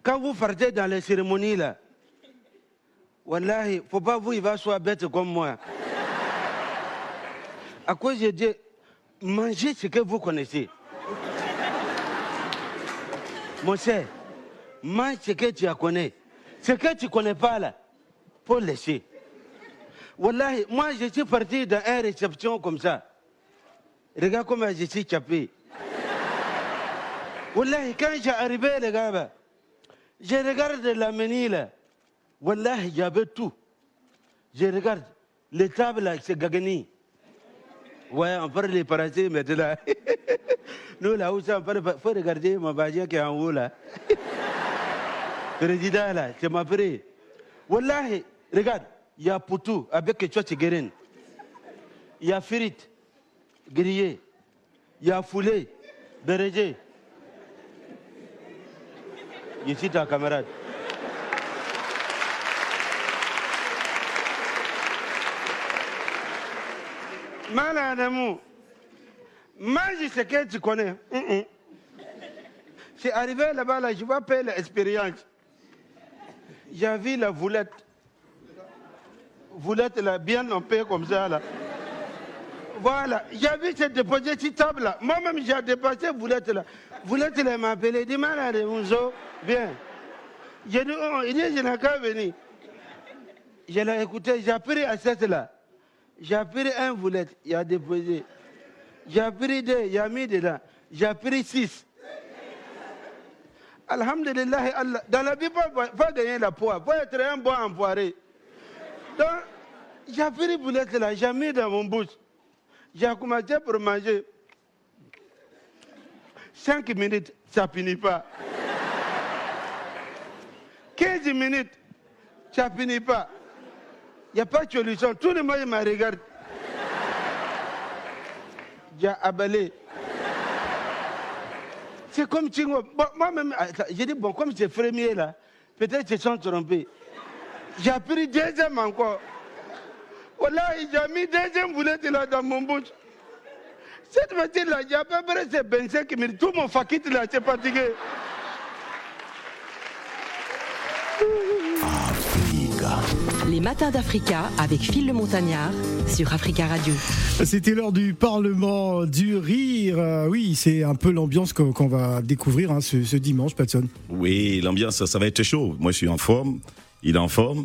S12: Quand vous partez dans les cérémonies là, Wallahi, faut pas vous, il va soit bête comme moi. À cause de Dieu, mangez ce que vous connaissez. Mon mange ce que tu connais. Ce que tu connais pas là, faut laisser. Wallahi, moi je suis parti dans une réception comme ça. Regarde comment je suis capé. Wallahi, quand j'ai arrivé, les gars, bah, je regarde la menu là. Wallahi, j'avais tout. Je regarde, les tables là, c'est Gagani. Ouais, on parle les paratés maintenant. Nous là où ça, on parle, faut regarder ma bagia qui est en haut là. Président là, c'est ma pré. Wallahi, regarde, il y a poutou avec de guérin. Il y a frites, grillé. Il y a foulé, bérégé. Je suis ta camarade. Maladamou, mange ce que tu connais. Hum, hum. C'est arrivé là-bas, là, je vois pas l'expérience. J'ai vu la voulette. Voulette là, bien lampée comme ça là. Voilà, vu cette déposée cette table là. Moi-même, j'ai dépassé Voulette là. Voulette là, elle m'a appelé, dit, malade, Mounzo, viens. J'ai dit, oh, il dit, je n'ai qu'à venir. Je l'ai écouté, j'ai pris à cette là. J'ai pris un Voulette, il a déposé. J'ai pris deux, il a mis dedans. J'ai pris six. Alhamdulillah, Allah. Dans la vie, pas, pas gagner la poire, pas être un bon empoiré. Donc, j'ai pris boulette là, j'ai mis dans mon bouche. J'ai commencé pour manger. Cinq minutes, ça finit pas. 15 minutes, ça finit pas. Il n'y a pas de solution. Tout le monde me regarde. J'ai abalé. C'est comme. Bon, moi-même, attends, j'ai dit, bon, comme c'est premier là, peut-être ils se sont trompés. J'ai pris deuxième encore. Voilà, j'ai mis deuxième boulette là dans mon bouche. Cette fois-ci-là, j'ai à peu près ces 25 minutes. Tout mon fakit là, c'est fatigué.
S5: Les matins d'Africa avec Phil le Montagnard sur Africa Radio.
S1: C'était l'heure du Parlement du rire. Euh, oui, c'est un peu l'ambiance qu'on qu'on va découvrir hein, ce, ce dimanche, Patson.
S2: Oui, l'ambiance, ça, ça va être chaud. Moi, je suis en forme. Il est en forme.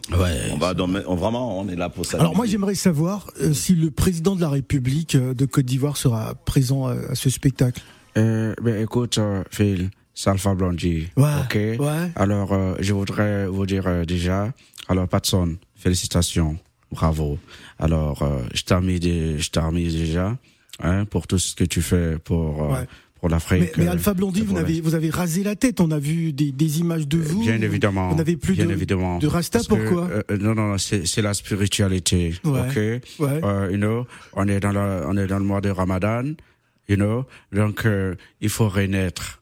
S2: on va dans- on- vraiment, on est là pour ça.
S1: Alors moi, j'aimerais savoir euh, si le président de la République euh, de Côte d'Ivoire sera présent euh, à ce spectacle.
S3: Euh, ben, écoute, euh, Phil, Salfa Blondie.
S1: Ouais,
S3: ok?
S1: ouais.
S3: Alors, euh, je voudrais vous dire euh, déjà, alors, Patson, félicitations, bravo. Alors, euh, je t'ai remis, des- je t'ai remis déjà hein, pour tout ce que tu fais pour euh,
S1: Ouais.
S3: Pour l'Afrique.
S1: Mais, mais
S3: euh,
S1: Alpha Blondie, vous avez, vous avez rasé la tête. On a vu des, des images de vous.
S3: Bien évidemment.
S1: Vous n'avez plus
S3: bien
S1: de,
S3: évidemment.
S1: de Rasta,
S3: Parce que,
S1: pourquoi
S3: euh, euh, Non, non, c'est c'est la spiritualité.
S1: Ouais.
S3: Ok?
S1: Ouais.
S3: Euh, you know, on est dans la, on est dans le mois de Ramadan. You know, donc euh, il faut renaître.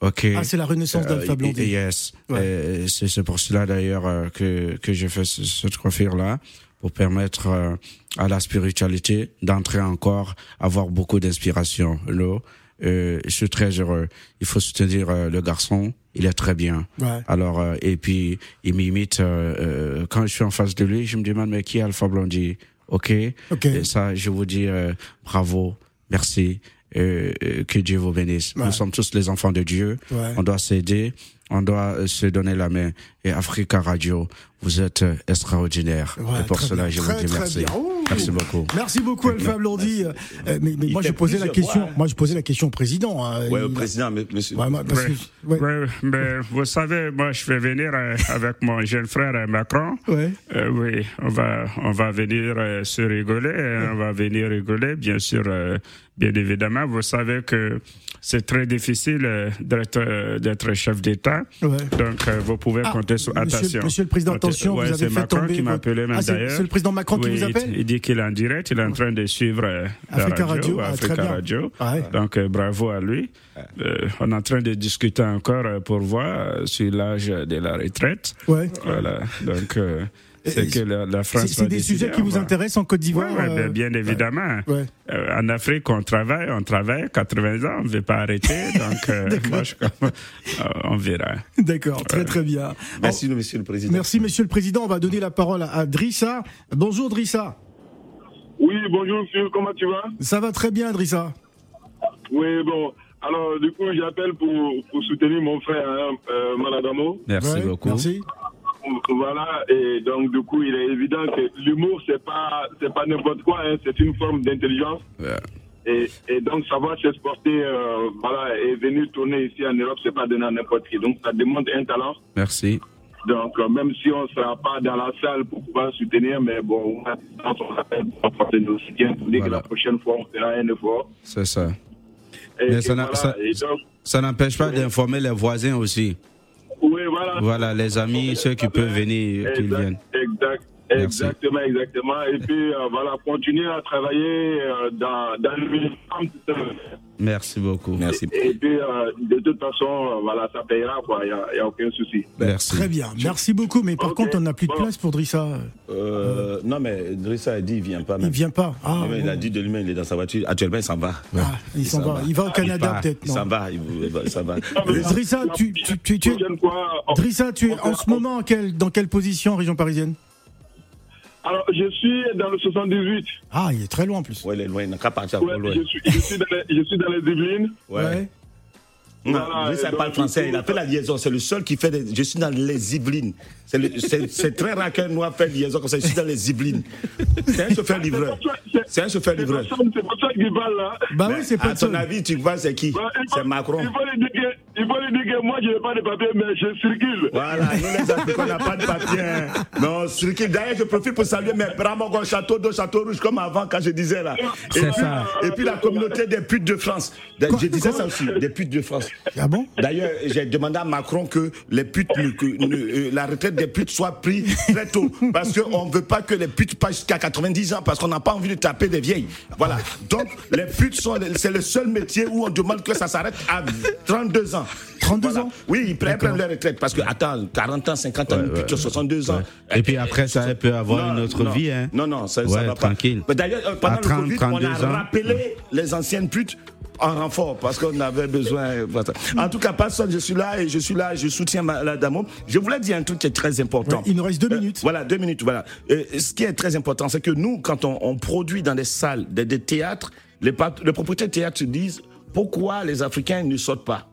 S3: Ok?
S1: Ah, c'est la renaissance d'Alpha
S3: Euh,
S1: Blondie.
S3: Yes.
S1: Ouais.
S3: Euh, c'est c'est pour cela d'ailleurs euh, que que fais ce- cette coiffure là pour permettre euh, à la spiritualité d'entrer encore, avoir beaucoup d'inspiration. you know? Euh, je suis très heureux. Il faut soutenir euh, le garçon. Il est très bien.
S1: Ouais.
S3: Alors euh, et puis il m'imite euh, euh, quand je suis en face de lui, je me demande mais qui est Alpha Blondie Ok?
S1: Ok.
S3: Et ça, je vous dis euh, bravo, merci, que Dieu vous bénisse.
S1: Ouais.
S3: Nous sommes tous les enfants de Dieu.
S1: Ouais.
S3: On doit s'aider, on doit se donner la main. Et Africa Radio, vous êtes euh, extraordinaire.
S1: Ouais,
S3: et pour
S1: très
S3: cela,
S1: bien.
S3: je vous dis merci. Merci beaucoup.
S1: Merci beaucoup Alpha Blondie. Euh, mais moi je posais la question.
S2: hein.
S1: Moi je posais la question au président. hein.
S2: Ouais, au président, mais monsieur.
S1: Ouais, moi, parce
S9: Ouais.
S1: que- ouais.
S9: Ouais, mais vous savez, moi, je vais venir euh, avec mon jeune frère Macron.
S1: Ouais.
S9: Euh, oui, on va, on va venir euh, se rigoler. euh, On va venir rigoler, bien sûr, bien évidemment. Vous savez que c'est très difficile d'être d'être chef d'État.
S1: Ouais.
S9: Donc, vous pouvez
S1: Ah,
S9: compter sur
S1: monsieur-
S9: attention.
S1: monsieur le Président,
S9: Comptez-
S1: attention,
S9: Ouais,
S1: vous avez
S9: c'est
S1: fait
S9: Macron
S1: tomber
S9: qui m'a
S1: votre-
S9: appelé même
S1: Ah, c'est-
S9: d'ailleurs.
S1: c'est le président Macron qui vous
S9: il-
S1: appelle
S9: Il dit qu'il est en direct, il est en train de suivre euh,
S1: Africa
S9: radio,
S1: Radio, ah,
S9: Africa.
S1: Ouais.
S9: Donc, euh, bravo à lui. Euh, on est en train de discuter encore euh, pour voir euh, sur l'âge de la retraite.
S1: Ouais.
S9: Voilà. Donc, euh, c'est que la, la France.
S1: C'est des sujets qui vous
S9: va-
S1: intéressent en Côte d'Ivoire
S9: Ouais, ouais,
S1: euh,
S9: bien, bien évidemment.
S1: Ouais.
S9: Euh, en Afrique, on travaille, on travaille, 80 ans, on ne veut pas arrêter. donc, euh, moi, je, euh, on verra.
S1: D'accord, très très bien.
S2: Merci, monsieur le président.
S1: Merci Monsieur le Président. On va donner la parole à, Drissa. Bonjour Drissa.
S13: Oui, bonjour, Phil, comment tu vas?
S1: Ça va très bien Drissa.
S13: Oui, bon. Alors, du coup, j'appelle pour, pour soutenir mon frère, hein, euh, Maladamo.
S3: Merci beaucoup.
S1: Merci.
S13: Voilà, et donc, du coup, il est évident que l'humour, c'est pas, c'est pas n'importe quoi, hein, c'est une forme d'intelligence. Et, et donc, savoir s'exporter, euh, voilà, et venir tourner ici en Europe, c'est pas donné à n'importe qui. Donc, ça demande un talent.
S3: Merci.
S13: Donc, euh, même si on ne sera pas dans la salle pour pouvoir soutenir, mais bon, on pour apporter nos soutiens, pour dire que la prochaine fois, on fera un effort.
S3: C'est ça.
S13: Et,
S3: Mais
S13: et voilà,
S3: Ça n'empêche pas d'informer les voisins aussi.
S13: Oui, voilà.
S3: Voilà, les amis, ceux qui peuvent venir, qu'ils viennent.
S13: exact,
S3: Merci.
S13: exactement, exactement. Et puis, euh, voilà, continuer à travailler euh, dans, dans le.
S3: Merci beaucoup.
S2: Merci.
S13: Et puis, euh, de toute façon, voilà, ça payera, quoi. Il n'y a, aucun souci.
S3: Merci.
S1: Très bien. Merci beaucoup. Mais par contre, on n'a plus de
S13: bon.
S1: place pour Drissa.
S2: Euh, non, mais Drissa a dit il vient pas.
S1: Il
S2: Même.
S1: vient pas. Ah,
S2: Mais il a dit de lui-même, il est dans sa voiture. Actuellement, il s'en va.
S1: Ah, il s'en va. Il va au Canada peut-être.
S2: Il s'en va. Il, il va- il s'en va.
S1: Drissa, tu, tu, Drissa, tu es en ce moment dans quelle position en région parisienne?
S13: Alors, je suis dans le 78.
S1: Ah, il est très loin en plus.
S2: Ouais, il est loin. Il n'a qu'à partir
S13: Ouais,
S2: loin.
S13: je, suis, je, suis dans les, je suis dans les Yvelines.
S2: Ouais. Non,
S13: Voilà,
S2: lui, ça parle français. Il a fait la liaison. C'est le seul qui fait des. Je suis dans les Yvelines. C'est très rare qu'un noir fait liaison comme ça. Je suis dans les Yvelines. C'est un chauffeur livreur. C'est un chauffeur livreur.
S13: c'est pas ça qui parle là.
S1: Bah oui, c'est pas
S2: À ton avis, tu vois, c'est qui?
S13: Faut-
S2: C'est Macron.
S13: Il faut lui dire que, il faut lui dire que moi, je n'ai pas de papier, mais je circule.
S2: Voilà, nous les Africains, on n'a pas de papier. hein. Non, circuit. D'ailleurs, je profite pour saluer mes parents, château d'eau, château rouge, comme avant, quand je disais là. Et
S3: C'est
S2: puis,
S3: ça.
S2: Et puis la communauté des putes de France. Je disais ça aussi, des putes de France.
S1: Ah bon?
S2: D'ailleurs, j'ai demandé à Macron que les putes, ne- que ne- euh, la retraite des putes soit prise très tôt. Parce qu'on ne veut pas que les putes passent jusqu'à 90 ans, parce qu'on n'a pas envie de taper des vieilles. Voilà. Donc, les putes, sont, c'est le seul métier où on demande que ça s'arrête à 32 ans.
S1: 32
S2: Voilà.
S1: ans
S2: Oui, ils prennent, prennent leur retraite. Parce que, attends, 40 ans, 50 ans, pute sur 62 ans.
S3: Et puis après, ça elle peut avoir
S2: Non,
S3: une autre
S2: non.
S3: vie. Hein.
S2: Non, non, ça, ça
S3: Ouais,
S2: va pas.
S3: tranquille.
S2: Mais D'ailleurs, euh, pendant
S3: À 30,
S2: le Covid, on
S3: 32
S2: a
S3: ans.
S2: rappelé les anciennes putes en renfort parce qu'on avait besoin. En tout cas, pas seul, je suis là et je suis là, je soutiens la dame. Je voulais dire un truc qui est très important.
S1: Ouais, il nous reste deux
S2: Euh,
S1: minutes.
S2: voilà, deux minutes. Voilà. Euh, ce qui est très important, c'est que nous, quand on, on produit dans des salles, des, des théâtres, les propriétaires de théâtres se disent pourquoi les Africains ne sortent pas?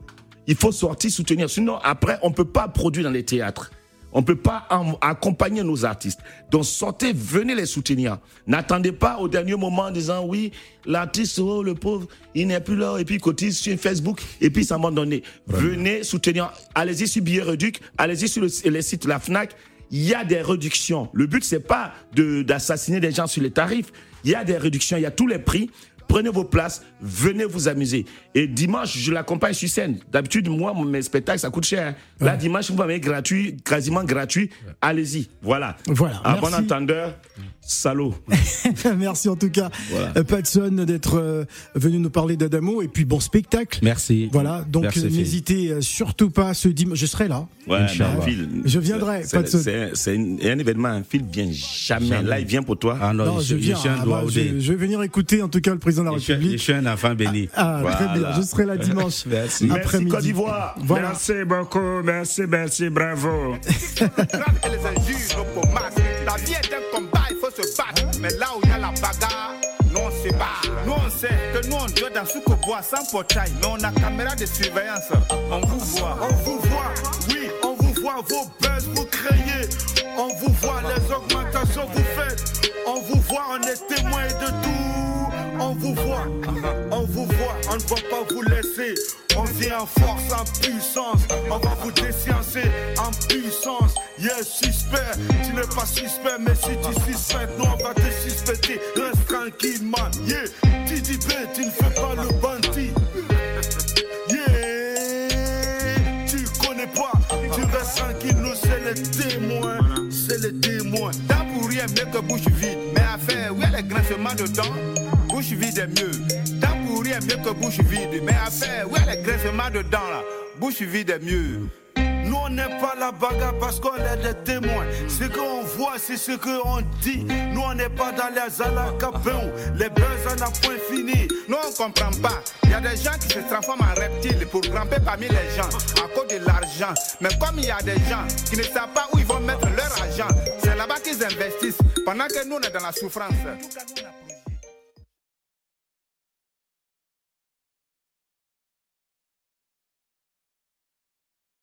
S2: Il faut sortir, soutenir. Sinon, après, on ne peut pas produire dans les théâtres. On peut pas accompagner nos artistes. Donc sortez, venez les soutenir. N'attendez pas au dernier moment en disant oui, l'artiste, oh, le pauvre, il n'est plus là et puis il cotise sur Facebook et puis ça m'a donné. Venez soutenir. Allez-y sur Billet Reduc, allez-y sur le, les sites La Fnac. Il y a des réductions. Le but c'est pas de d'assassiner des gens sur les tarifs. Il y a des réductions, il y a tous les prix. Prenez vos places, venez vous amuser. Et dimanche, je l'accompagne sur scène. D'habitude, moi, mes spectacles, ça coûte cher. Là, dimanche, vous m'avez gratuit, quasiment gratuit. Allez-y. Voilà.
S1: Voilà,
S2: À bon
S1: merci.
S2: entendeur, salaud.
S1: Merci en tout cas,
S2: Voilà.
S1: euh, Patson, d'être euh, venu nous parler d'Adamo. Et puis bon spectacle.
S3: Merci.
S1: Voilà, donc euh, n'hésitez surtout pas ce dimanche. Je serai là.
S2: Ouais, Phil,
S1: Je viendrai, souci.
S2: C'est un, un événement. Phil vient jamais.
S3: Jamais.
S2: Là, il vient pour toi.
S3: Ah non,
S1: Non,
S3: je,
S1: je viens.
S3: suis un
S1: ah,
S3: doigt
S1: bah,
S3: au
S1: je,
S3: dé.
S1: je vais venir écouter en tout cas le président de la
S3: Je
S1: République.
S3: je suis un enfant béni.
S1: Ah, très bien. Je serai là dimanche.
S3: Merci.
S2: Merci
S1: après-midi.
S2: Côte d'Ivoire.
S1: Voilà.
S9: Merci beaucoup, merci, merci, bravo.
S7: La vie est un combat, se battre. Mais là où il y a la bagarre, nous on se bat. Nous on sait que nous on doit dans Soukobois sans portail. Mais on a caméra de surveillance. On vous voit.
S6: On vous voit, oui, on vous voit vos buzz vous créez. On vous voit les augmentations vous faites. On vous voit, on est témoin de tout. On vous voit, on vous voit, on ne va pas vous laisser. On vient en force, en puissance. On va vous déciencer en puissance. Yes, suspect, tu n'es pas suspect, mais si tu suspectes, nous on va te suspecter. Reste tranquille, man. Yeah, TDB, tu ne fais pas le bandit. Yeah, tu connais pas, tu restes tranquille, nous c'est les témoins, c'est les témoins.
S7: Dents pour rien mieux que bouche vide. Mais à faire, où est le grincement de dents Bouche vide est mieux. Dents pour rien mieux que bouche vide. Mais à faire, où est le grincement de dents là? Bouche vide est mieux.
S6: Nous on n'est pas la bagarre parce qu'on est des témoins. Ce qu'on voit, c'est ce qu'on dit. Nous on n'est pas dans les alacabons. Les buzz en a point fini.
S7: Nous on comprend pas. Il y a des gens qui se transforment en reptiles pour grimper parmi les gens à cause de l'argent. Mais comme il y a des gens qui ne savent pas où ils vont mettre leur argent, c'est là-bas qu'ils investissent pendant que nous on est dans la souffrance.